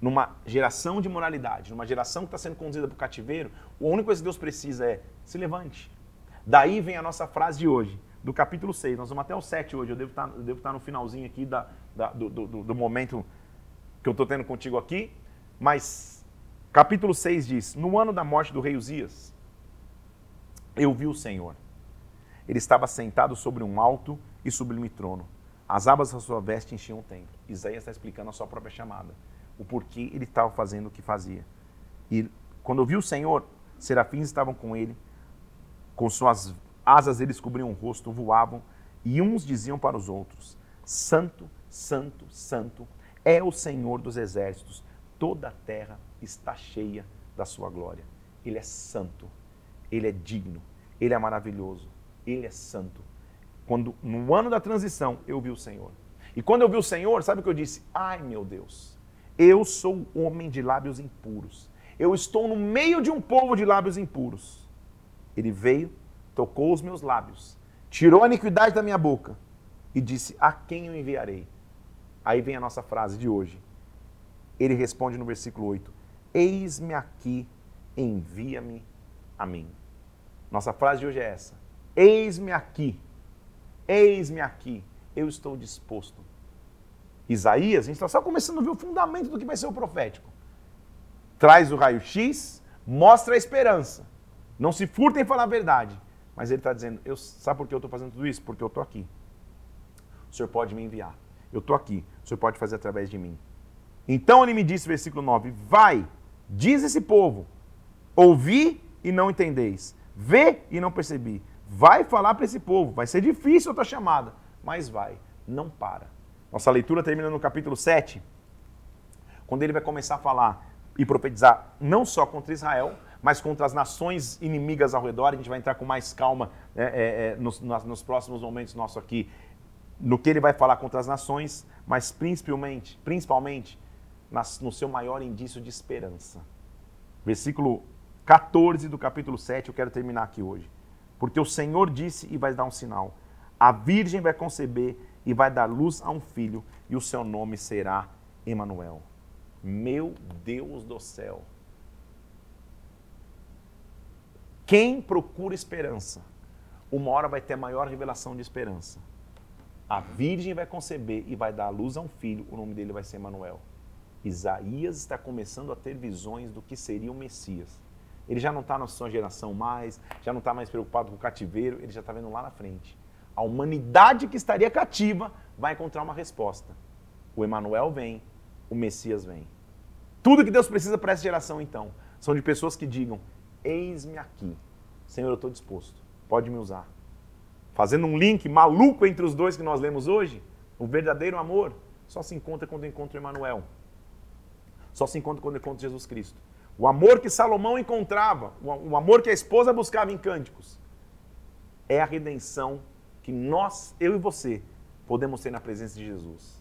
Numa geração de moralidade, numa geração que está sendo conduzida para o cativeiro, a única coisa que Deus precisa é se levante. Daí vem a nossa frase de hoje, do capítulo 6. Nós vamos até o 7 hoje, eu devo estar, tá, eu devo estar tá no finalzinho aqui da, da do, do, do momento que eu estou tendo contigo aqui. Mas capítulo 6 diz: No ano da morte do rei Uzias, eu vi o Senhor. Ele estava sentado sobre um alto e sublime trono. As abas da sua veste enchiam o templo. Isaías está explicando a sua própria chamada. O porquê ele estava fazendo o que fazia. E quando eu vi o Senhor, serafins estavam com ele, com suas asas eles cobriam o rosto, voavam E uns diziam para os outros: Santo, Santo, Santo é o Senhor dos exércitos, toda a terra está cheia da sua glória. Ele é santo, ele é digno, ele é maravilhoso, ele é santo. Quando no ano da transição eu vi o Senhor. E quando eu vi o Senhor, sabe o que eu disse? Ai, meu Deus, eu sou homem de lábios impuros. Eu estou no meio de um povo de lábios impuros. Ele veio, tocou os meus lábios, tirou a iniquidade da minha boca e disse: A quem eu enviarei? Aí vem a nossa frase de hoje. Ele responde no versículo 8: Eis-me aqui, envia-me a mim. Nossa frase de hoje é essa: Eis-me aqui, eis-me aqui, eu estou disposto. Isaías, a gente está só começando a ver o fundamento do que vai ser o profético. Traz o raio-x, mostra a esperança. Não se furtem em falar a verdade. Mas ele está dizendo, eu, sabe por que eu estou fazendo tudo isso? Porque eu estou aqui. O Senhor pode me enviar. Eu estou aqui. O Senhor pode fazer através de mim. Então ele me disse, versículo 9: Vai, diz esse povo, ouvi e não entendeis, vê e não percebi. Vai falar para esse povo. Vai ser difícil a tua chamada, mas vai. Não para. Nossa leitura termina no capítulo 7, quando ele vai começar a falar e profetizar não só contra Israel, mas contra as nações inimigas ao redor. A gente vai entrar com mais calma é, é, é nos, nos, próximos momentos nosso aqui, no que ele vai falar contra as nações, mas principalmente, principalmente nas, no seu maior indício de esperança. Versículo 14 do capítulo 7, eu quero terminar aqui hoje. Porque o Senhor disse e vai dar um sinal: a virgem vai conceber e vai dar luz a um filho, e o seu nome será Emanuel. Meu Deus do céu. Quem procura esperança, uma hora vai ter a maior revelação de esperança. A virgem vai conceber e vai dar luz a um filho, o nome dele vai ser Emanuel. Isaías está começando a ter visões do que seria o Messias. Ele já não está na sua geração mais, já não está mais preocupado com o cativeiro, ele já está vendo lá na frente a humanidade que estaria cativa vai encontrar uma resposta. O Emanuel vem, o Messias vem. Tudo que Deus precisa para essa geração, então, são de pessoas que digam: Eis-me aqui, Senhor, eu estou disposto, pode me usar. Fazendo um link maluco entre os dois que nós lemos hoje, o verdadeiro amor só se encontra quando encontra o Emanuel. Só se encontra quando encontra Jesus Cristo. O amor que Salomão encontrava, o amor que a esposa buscava em cânticos, é a redenção que nós, eu e você, podemos ter na presença de Jesus.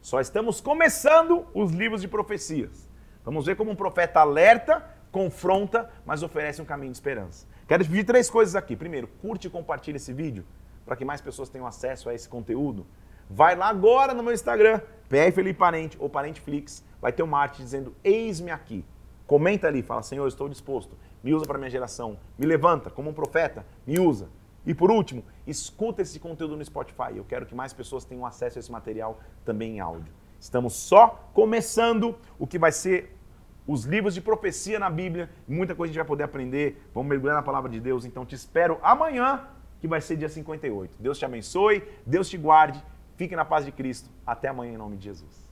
Só estamos começando os livros de profecias. Vamos ver como um profeta alerta, confronta, mas oferece um caminho de esperança. Quero te pedir três coisas aqui. Primeiro, curte e compartilhe esse vídeo para que mais pessoas tenham acesso a esse conteúdo. Vai lá agora no meu Instagram, PR Felipe Parente ou Parente Flix, vai ter uma arte dizendo eis-me aqui. Comenta ali, fala, Senhor, estou disposto. Me usa para minha geração. Me levanta como um profeta, me usa. E por último, escuta esse conteúdo no Spotify. Eu quero que mais pessoas tenham acesso a esse material também em áudio. Estamos só começando o que vai ser os livros de profecia na Bíblia. Muita coisa a gente vai poder aprender. Vamos mergulhar na palavra de Deus. Então te espero amanhã, que vai ser dia 58. Deus te abençoe, Deus te guarde. Fique na paz de Cristo. Até amanhã em nome de Jesus.